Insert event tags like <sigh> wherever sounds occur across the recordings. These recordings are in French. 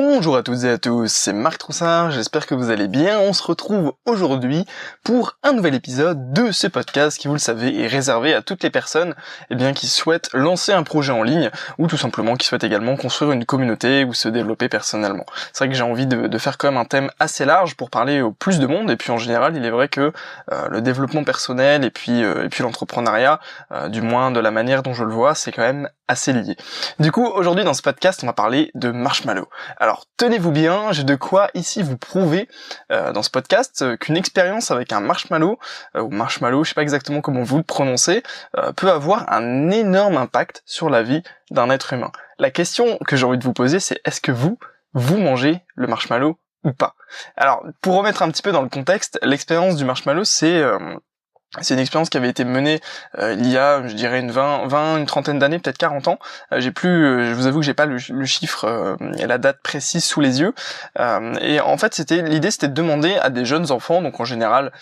Bonjour à toutes et à tous, c'est Marc Troussard, j'espère que vous allez bien. On se retrouve aujourd'hui pour un nouvel épisode de ce podcast qui, vous le savez, est réservé à toutes les personnes eh bien, qui souhaitent lancer un projet en ligne ou tout simplement qui souhaitent également construire une communauté ou se développer personnellement. C'est vrai que j'ai envie de, faire quand même un thème assez large pour parler au plus de monde et puis en général, il est vrai que euh, le développement personnel et puis, euh, puis l'entrepreneuriat, euh, du moins de la manière dont je le vois, c'est quand même assez lié. Du coup, aujourd'hui dans ce podcast, on va parler de marshmallow. Tenez-vous bien, j'ai de quoi ici vous prouver euh, dans ce podcast euh, qu'une expérience avec un marshmallow euh, ou marshmallow, je sais pas exactement comment vous le prononcez, peut avoir un énorme impact sur la vie d'un être humain. La question que j'ai envie de vous poser, c'est est-ce que vous vous mangez le marshmallow ou pas? Alors pour remettre un petit peu dans le contexte, l'expérience du marshmallow, c'est c'est une expérience qui avait été menée euh, il y a, je dirais, une 20, 20 une trentaine d'années, peut-être 40 ans. Euh, j'ai plus, euh, je vous avoue que j'ai pas le, chiffre et la date précise sous les yeux. et en fait, c'était l'idée, c'était de demander à des jeunes enfants, donc en général,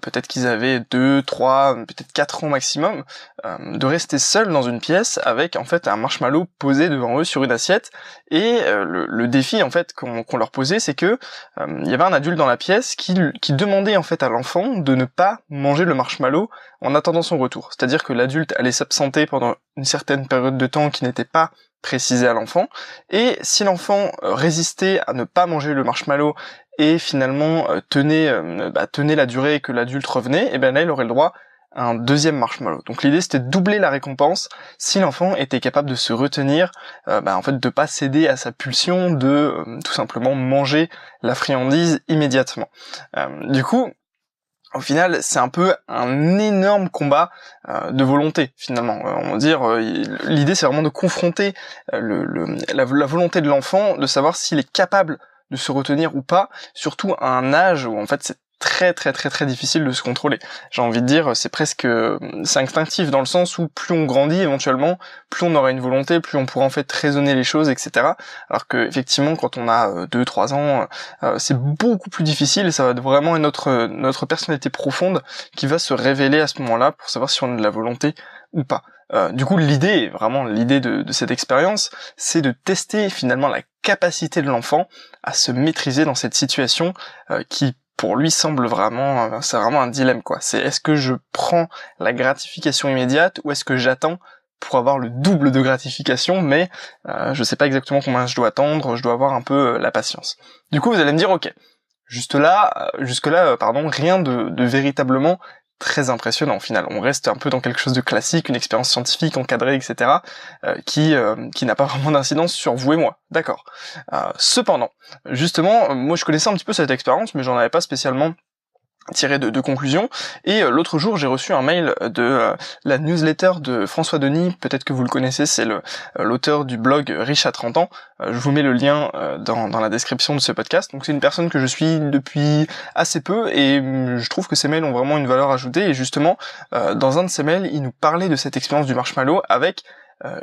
peut-être qu'ils avaient 2, 3, peut-être 4 ans maximum, de rester seuls dans une pièce avec en fait un marshmallow posé devant eux sur une assiette. Et le, défi en fait qu'on leur posait, c'est que il y avait un adulte dans la pièce qui, qui demandait en fait à l'enfant de ne pas manger le marshmallow en attendant son retour. C'est-à-dire que l'adulte allait s'absenter pendant une certaine période de temps qui n'était pas précisée à l'enfant, et si l'enfant euh, résistait à ne pas manger le marshmallow et finalement euh, tenait, euh, bah, tenait la durée que l'adulte revenait, et eh bien là il aurait le droit à un deuxième marshmallow. Donc l'idée c'était de doubler la récompense si l'enfant était capable de se retenir, bah, en fait de pas céder à sa pulsion de tout simplement manger la friandise immédiatement. du coup, au final, c'est un peu un énorme combat euh, de volonté, finalement. Euh, on va dire, euh, l'idée, c'est vraiment de confronter la, volonté de l'enfant, de savoir s'il est capable de se retenir ou pas, surtout à un âge où en fait c'est très très très très difficile de se contrôler. J'ai envie de dire, c'est presque, c'est instinctif dans le sens où plus on grandit éventuellement, plus on aura une volonté, plus on pourra en fait raisonner les choses, etc. Alors que effectivement, quand on a 2-3 euh, ans, euh, c'est beaucoup plus difficile ça va être vraiment notre notre personnalité profonde qui va se révéler à ce moment-là pour savoir si on a de la volonté ou pas. Euh, du coup, l'idée, vraiment l'idée de, de, cette expérience, c'est de tester finalement la capacité de l'enfant à se maîtriser dans cette situation qui pour lui semble vraiment, euh, c'est vraiment un dilemme quoi. C'est est-ce que je prends la gratification immédiate ou est-ce que j'attends pour avoir le double de gratification, mais euh, je sais pas exactement combien je dois attendre, je dois avoir un peu euh, la patience. Du coup, vous allez me dire, ok, juste là, jusque là, pardon, rien de véritablement très impressionnant au final. On reste un peu dans quelque chose de classique, une expérience scientifique encadrée, etc., euh, qui euh, qui n'a pas <laughs> vraiment d'incidence sur vous et moi. D'accord. Euh, cependant, justement, moi je connaissais un petit peu cette expérience, mais j'en avais pas spécialement tiré de, de conclusions. Et euh, l'autre jour, j'ai reçu un mail de euh, la newsletter de François Denis, peut-être que vous le connaissez, c'est le euh, l'auteur du blog Riche à 30 ans. je vous mets le lien dans, dans la description de ce podcast. Donc c'est une personne que je suis depuis assez peu et mm, je trouve que ces mails ont vraiment une valeur ajoutée. Et justement, dans un de ces mails, il nous parlait de cette expérience du marshmallow avec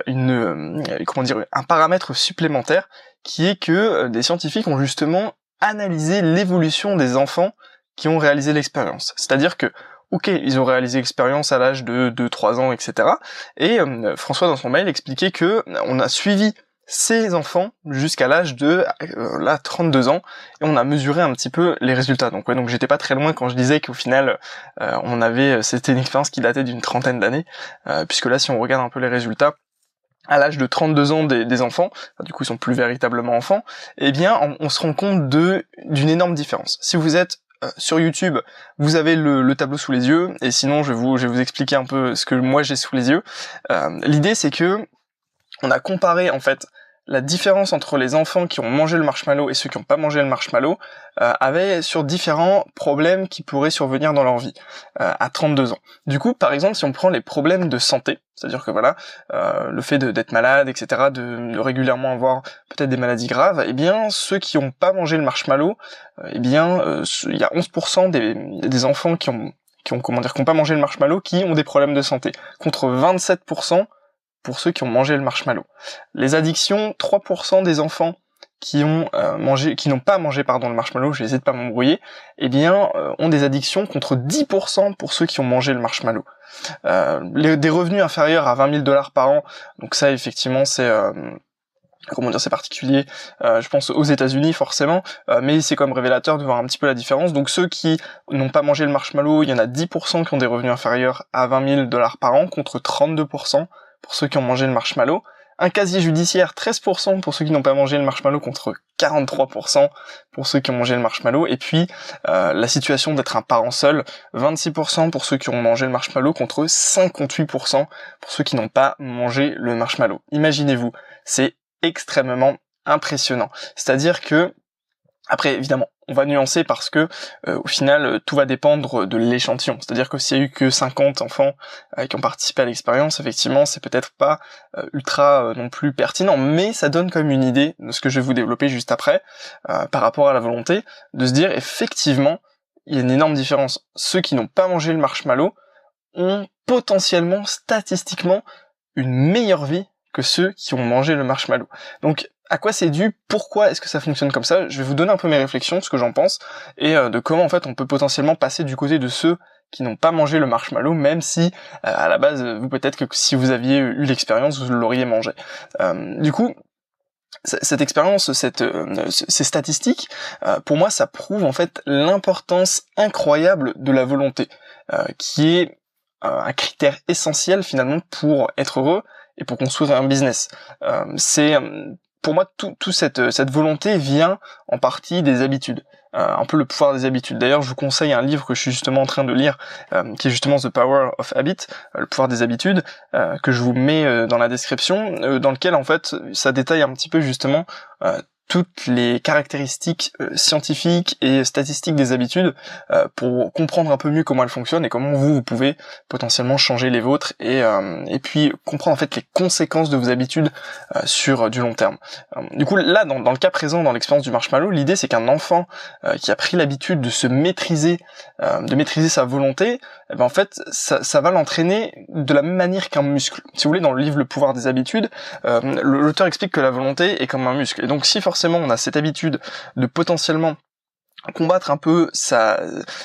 une comment dire un paramètre supplémentaire qui est que des scientifiques ont justement analysé l'évolution des enfants qui ont réalisé l'expérience. C'est-à-dire que, ok, ils ont réalisé l'expérience à l'âge de 2-3 ans, etc. Et euh, François, dans son mail, expliquait que on a suivi ces enfants jusqu'à l'âge de euh, là 32 ans et on a mesuré un petit peu les résultats donc ouais donc j'étais pas très loin quand je disais qu'au final euh, on avait c'était une expérience qui datait d'une trentaine d'années puisque là si on regarde un peu les résultats à l'âge de 32 ans des, enfants, du coup ils sont plus véritablement enfants, eh bien on, on se rend compte de d'une énorme différence. Si vous êtes euh, sur YouTube, vous avez le, tableau sous les yeux, et sinon je vais vous, je vais vous expliquer un peu ce que moi j'ai sous les yeux. Euh, l'idée c'est que on a comparé en fait la différence entre les enfants qui ont mangé le marshmallow et ceux qui n'ont pas mangé le marshmallow euh, avait sur différents problèmes qui pourraient survenir dans leur vie euh, à 32 ans. Du coup, par exemple, si on prend les problèmes de santé, c'est-à-dire que voilà, euh, le fait d'être malade, etc., de, régulièrement avoir peut-être des maladies graves, eh bien, ceux qui n'ont pas mangé le marshmallow, eh bien, il y a 11% des, des enfants qui ont qui ont comment dire, qui n'ont pas mangé le marshmallow, qui ont des problèmes de santé, contre 27% pour ceux qui ont mangé le marshmallow. Les addictions, 3% des enfants qui ont euh, mangé, qui n'ont pas mangé pardon le marshmallow, je de pas m'embrouiller, eh bien euh, ont des addictions contre 10% pour ceux qui ont mangé le marshmallow. Euh, des revenus inférieurs à 20 000 dollars par an, donc ça effectivement c'est comment dire c'est particulier euh, je pense aux États-Unis forcément euh, mais c'est comme révélateur de voir un petit peu la différence donc ceux qui n'ont pas mangé le marshmallow il y en a 10% qui ont des revenus inférieurs à 20 000 dollars par an contre 32% pour ceux qui ont mangé le marshmallow un casier judiciaire 13% pour ceux qui n'ont pas mangé le marshmallow contre 43% pour ceux qui ont mangé le marshmallow et puis euh, la situation d'être un parent seul 26% pour ceux qui ont mangé le marshmallow contre 58% pour ceux qui n'ont pas mangé le marshmallow. Imaginez-vous, c'est extrêmement impressionnant. C'est-à-dire que après, évidemment, on va nuancer parce que euh, au final, tout va dépendre de l'échantillon. C'est-à-dire que s'il y a eu que 50 enfants euh, qui ont participé à l'expérience, effectivement, c'est peut-être pas euh, ultra non plus pertinent, mais ça donne comme une idée de ce que je vais vous développer juste après par rapport à la volonté de se dire effectivement, il y a une énorme différence. Ceux qui n'ont pas mangé le marshmallow ont potentiellement, statistiquement, une meilleure vie que ceux qui ont mangé le marshmallow. Donc à quoi c'est dû, pourquoi est-ce que ça fonctionne comme ça, je vais vous donner un peu mes réflexions, ce que j'en pense, et euh, de comment en fait on peut potentiellement passer du côté de ceux qui n'ont pas mangé le marshmallow, même si euh, à la base vous peut-être que si vous aviez eu l'expérience vous l'auriez mangé. Euh, du coup, cette expérience, cette, ces statistiques, pour moi, ça prouve en fait l'importance incroyable de la volonté, qui est un critère essentiel finalement pour être heureux et pour construire un business. c'est pour moi, tout, tout cette, cette volonté vient en partie des habitudes. Euh, un peu le pouvoir des habitudes. D'ailleurs, je vous conseille un livre que je suis justement en train de lire, euh, qui est justement The Power of Habit, euh, le pouvoir des habitudes, que je vous mets dans la description, dans lequel en fait ça détaille un petit peu justement toutes les caractéristiques euh, scientifiques et statistiques des habitudes euh, pour comprendre un peu mieux comment elles fonctionnent et comment vous, vous pouvez potentiellement changer les vôtres et, euh, et puis comprendre en fait les conséquences de vos habitudes sur du long terme. du coup là dans, dans, le cas présent dans l'expérience du marshmallow l'idée c'est qu'un enfant qui a pris l'habitude de se maîtriser de maîtriser sa volonté eh ben, en fait ça, ça va l'entraîner de la même manière qu'un muscle. Si vous voulez dans le livre Le pouvoir des habitudes l'auteur explique que la volonté est comme un muscle et donc si on a cette habitude de potentiellement combattre un peu sa,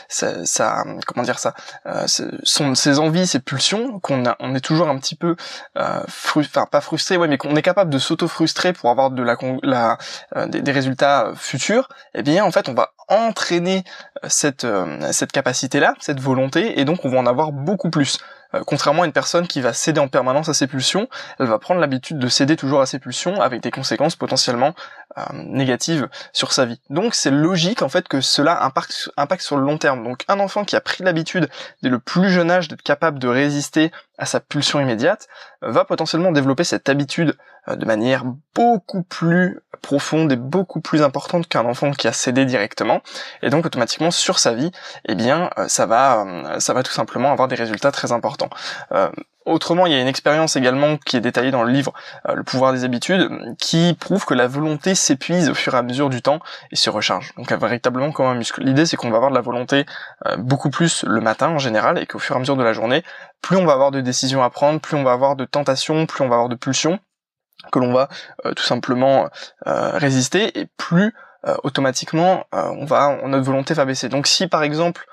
sa, comment dire ça, euh, ses envies, ses pulsions, qu'on est toujours un petit peu, euh, enfin pas frustré, mais qu'on est capable de s'auto-frustrer pour avoir de euh, des, résultats futurs. Eh bien, en fait, on va entraîner cette cette capacité-là, cette volonté, et donc on va en avoir beaucoup plus. Contrairement à une personne qui va céder en permanence à ses pulsions, elle va prendre l'habitude de céder toujours à ses pulsions avec des conséquences potentiellement négatives sur sa vie. Donc c'est logique en fait que cela impacte, sur le long terme. Donc un enfant qui a pris l'habitude dès le plus jeune âge d'être capable de résister à sa pulsion immédiate, va potentiellement développer cette habitude euh, de manière beaucoup plus profonde et beaucoup plus importante qu'un enfant qui a cédé directement. Et donc automatiquement sur sa vie, eh bien euh, ça va, euh, ça va tout simplement avoir des résultats très importants. Autrement, il y a une expérience également qui est détaillée dans le livre Le pouvoir des habitudes, qui prouve que la volonté s'épuise au fur et à mesure du temps et se recharge. Donc véritablement comme un muscle. L'idée c'est qu'on va avoir de la volonté beaucoup plus le matin en général et qu'au fur et à mesure de la journée, plus on va avoir de décisions à prendre, plus on va avoir de tentations, plus on va avoir de pulsions que l'on va euh, tout simplement euh, résister et plus euh, automatiquement on va notre volonté va baisser. Donc si par exemple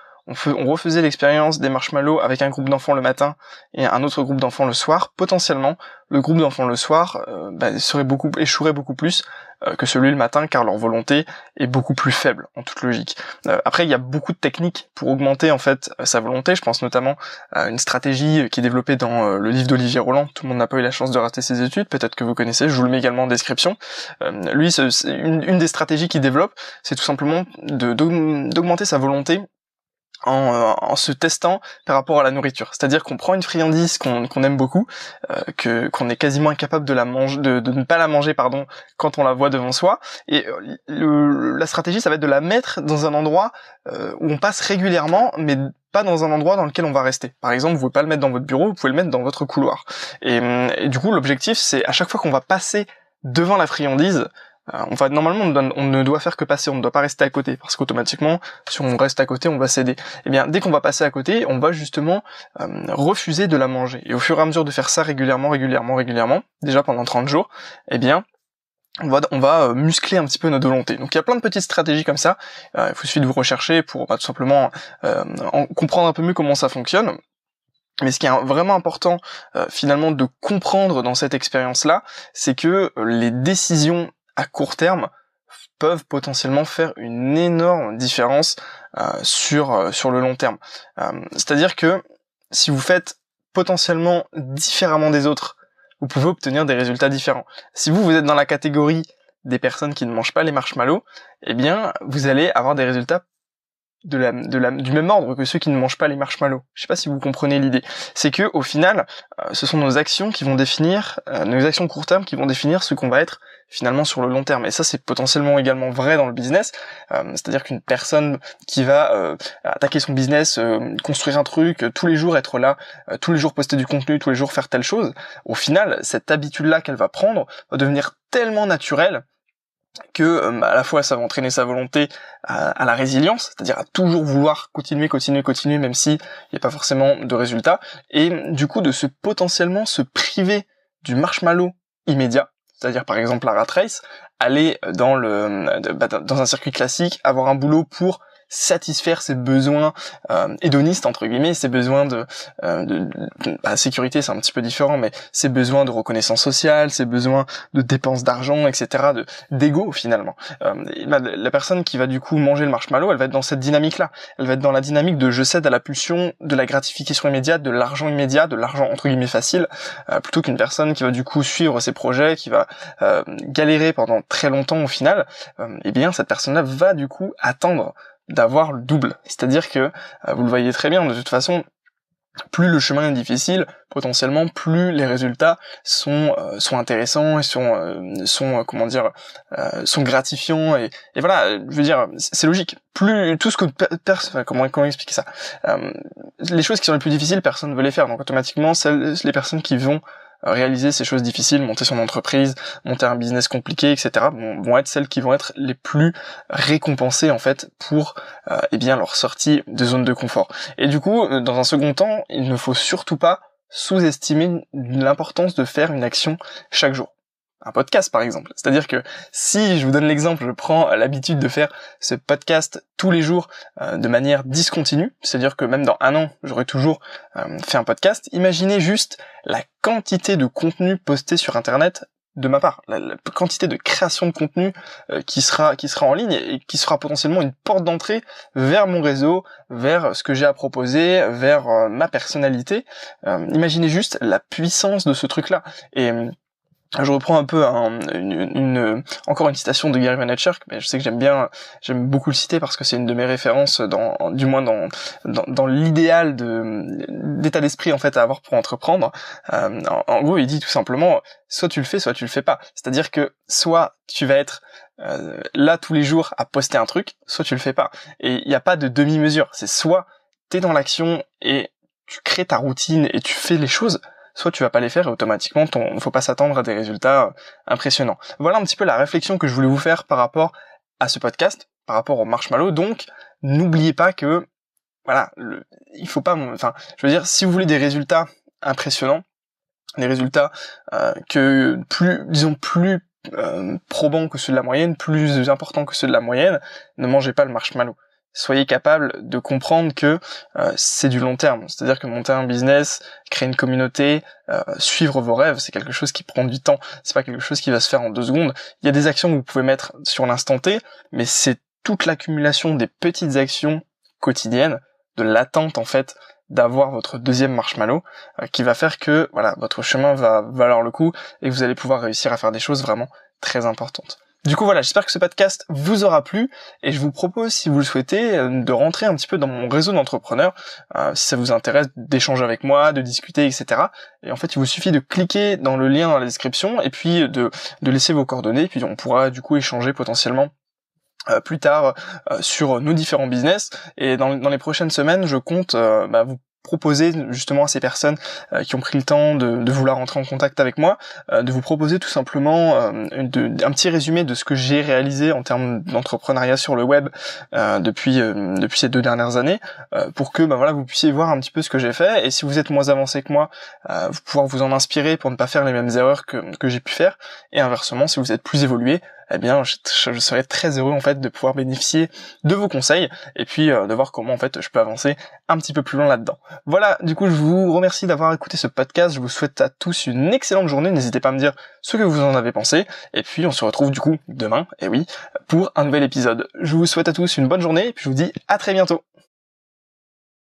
on, refaisait l'expérience des marshmallows avec un groupe d'enfants le matin et un autre groupe d'enfants le soir, potentiellement le groupe d'enfants le soir euh, bah, serait beaucoup échouerait beaucoup plus euh, que celui le matin car leur volonté est beaucoup plus faible en toute logique. Euh, après il y a beaucoup de techniques pour augmenter en fait sa volonté, je pense notamment à une stratégie qui est développée dans le livre d'Olivier Roland, tout le monde n'a pas eu la chance de rater ses études, peut-être que vous connaissez, je vous le mets également en description. lui une, des stratégies qu'il développe, c'est tout simplement d'augmenter sa volonté en, euh, en, se testant par rapport à la nourriture. C'est-à-dire qu'on prend une friandise qu'on aime beaucoup, euh, que qu'on est quasiment incapable de la de, de, ne pas la manger, pardon, quand on la voit devant soi. Et euh, le, la stratégie, ça va être de la mettre dans un endroit euh, où on passe régulièrement, mais pas dans un endroit dans lequel on va rester. Par exemple, vous pouvez pas le mettre dans votre bureau, vous pouvez le mettre dans votre couloir. Et, du coup, l'objectif, c'est à chaque fois qu'on va passer devant la friandise, on va normalement on, ne doit faire que passer, on ne doit pas rester à côté parce qu'automatiquement si on reste à côté on va céder. Et eh bien dès qu'on va passer à côté, on va justement euh, refuser de la manger. Et au fur et à mesure de faire ça régulièrement, régulièrement, régulièrement, déjà pendant 30 jours, eh bien on va, on va euh, muscler un petit peu notre volonté. Donc il y a plein de petites stratégies comme ça. il faut suffit de vous rechercher pour bah, tout simplement comprendre un peu mieux comment ça fonctionne. Mais ce qui est vraiment important finalement de comprendre dans cette expérience-là, c'est que les décisions à court terme peuvent potentiellement faire une énorme différence sur sur le long terme. C'est-à-dire que si vous faites potentiellement différemment des autres, vous pouvez obtenir des résultats différents. Si vous, vous êtes dans la catégorie des personnes qui ne mangent pas les marshmallows, eh bien, vous allez avoir des résultats de la, de la, du même ordre que ceux qui ne mangent pas les marshmallows. Je sais pas si vous comprenez l'idée. C'est que au final, euh, ce sont nos actions qui vont définir, euh, nos actions court terme qui vont définir ce qu'on va être finalement sur le long terme. Et ça, c'est potentiellement également vrai dans le business. Euh, c'est-à-dire qu'une personne qui va attaquer son business, construire un truc, tous les jours être là, tous les jours poster du contenu, tous les jours faire telle chose, au final, cette habitude-là qu'elle va prendre va devenir tellement naturelle que euh, à la fois ça va entraîner sa volonté à, la résilience, c'est-à-dire à toujours vouloir continuer, continuer, continuer, même si il n'y a pas forcément de résultats, et du coup de se potentiellement se priver du marshmallow immédiat, c'est-à-dire par exemple la rat race, aller dans le bah, dans un circuit classique, avoir un boulot pour satisfaire ses besoins euh, hédonistes entre guillemets, ses besoins de, euh, de, bah, sécurité, c'est un petit peu différent, mais ses besoins de reconnaissance sociale, ses besoins de dépenses d'argent, etc., de d'ego finalement. Euh, bah, la personne qui va du coup manger le marshmallow, elle va être dans cette dynamique-là. Elle va être dans la dynamique de je cède à la pulsion de la gratification immédiate, de l'argent immédiat, de l'argent entre guillemets facile, euh, plutôt qu'une personne qui va du coup suivre ses projets, qui va euh, galérer pendant très longtemps au final. eh bien, cette personne-là va du coup attendre d'avoir le double. C'est-à-dire que, euh, vous le voyez très bien, de toute façon, plus le chemin est difficile, potentiellement plus les résultats sont euh, sont intéressants et sont euh, sont comment dire sont gratifiants et, et voilà je veux dire c'est logique. Plus tout ce que personne comment comment expliquer ça? Les choses qui sont les plus difficiles personne ne veut les faire. Donc automatiquement celles les personnes qui vont réaliser ces choses difficiles, monter son entreprise, monter un business compliqué, etc. vont être celles qui vont être les plus récompensées en fait pour euh, eh bien leur sortie de zone de confort. Et du coup, euh, dans un second temps, il ne faut surtout pas sous-estimer l'importance de faire une action chaque jour un podcast par exemple. C'est-à-dire que si je vous donne l'exemple, je prends l'habitude de faire ce podcast tous les jours euh, de manière discontinue, c'est-à-dire que même dans un an, j'aurai toujours euh, fait un podcast, imaginez juste la quantité de contenu posté sur Internet de ma part, la, quantité de création de contenu euh, qui sera qui sera en ligne et qui sera potentiellement une porte d'entrée vers mon réseau, vers ce que j'ai à proposer, vers ma personnalité. imaginez juste la puissance de ce truc-là. Je reprends un peu encore une citation de Gary Vaynerchuk, mais je sais que j'aime bien, j'aime beaucoup le citer parce que c'est une de mes références dans, du moins dans dans, l'idéal de d'état d'esprit en fait à avoir pour entreprendre. Euh, en, gros, il dit tout simplement, soit tu le fais, soit tu le fais pas. C'est-à-dire que soit tu vas être euh, là tous les jours à poster un truc, soit tu le fais pas. Et il n'y a pas de demi-mesure. C'est soit t'es dans l'action et tu crées ta routine et tu fais les choses, soit tu vas pas les faire et automatiquement ton, faut pas s'attendre à des résultats euh, impressionnants. Voilà un petit peu la réflexion que je voulais vous faire par rapport à ce podcast, par rapport au marshmallow. Donc, n'oubliez pas que, voilà, il faut pas, enfin, je veux dire, si vous voulez des résultats impressionnants, des résultats euh, que plus, disons, plus euh, probants que ceux de la moyenne, plus importants que ceux de la moyenne, ne mangez pas le marshmallow soyez capable de comprendre que euh, c'est du long terme. C'est-à-dire que monter un business, créer une communauté, euh, suivre vos rêves, c'est quelque chose qui prend du temps. C'est pas quelque chose qui va se faire en deux secondes. Il y a des actions que vous pouvez mettre sur l'instant T, mais c'est toute l'accumulation des petites actions quotidiennes, de l'attente en fait d'avoir votre deuxième marshmallow euh, qui va faire que voilà votre chemin va valoir le coup et que vous allez pouvoir réussir à faire des choses vraiment très importantes. Du coup voilà, j'espère que ce podcast vous aura plu et je vous propose, si vous le souhaitez, euh, de rentrer un petit peu dans mon réseau d'entrepreneurs, euh, si ça vous intéresse d'échanger avec moi, de discuter, etc. Et en fait, il vous suffit de cliquer dans le lien dans la description et puis de, de laisser vos coordonnées, puis on pourra du coup échanger potentiellement euh, plus tard sur nos différents business et dans, les prochaines semaines je compte bah, vous proposer justement à ces personnes euh, qui ont pris le temps de, vouloir entrer en contact avec moi, euh, de vous proposer tout simplement euh, un petit résumé de ce que j'ai réalisé en termes d'entrepreneuriat sur le web depuis depuis ces deux dernières années, pour que ben voilà vous puissiez voir un petit peu ce que j'ai fait. Et si vous êtes moins avancé que moi, pouvoir vous en inspirer pour ne pas faire les mêmes erreurs que, que j'ai pu faire. Et inversement si vous êtes plus évolué, eh bien, je, serais très heureux en fait de pouvoir bénéficier de vos conseils et puis euh, de voir comment en fait je peux avancer un petit peu plus loin là-dedans. Voilà, du coup, je vous remercie d'avoir écouté ce podcast. Je vous souhaite à tous une excellente journée. N'hésitez pas à me dire ce que vous en avez pensé. Et puis, on se retrouve du coup demain, et oui, pour un nouvel épisode. Je vous souhaite à tous une bonne journée et puis je vous dis à très bientôt.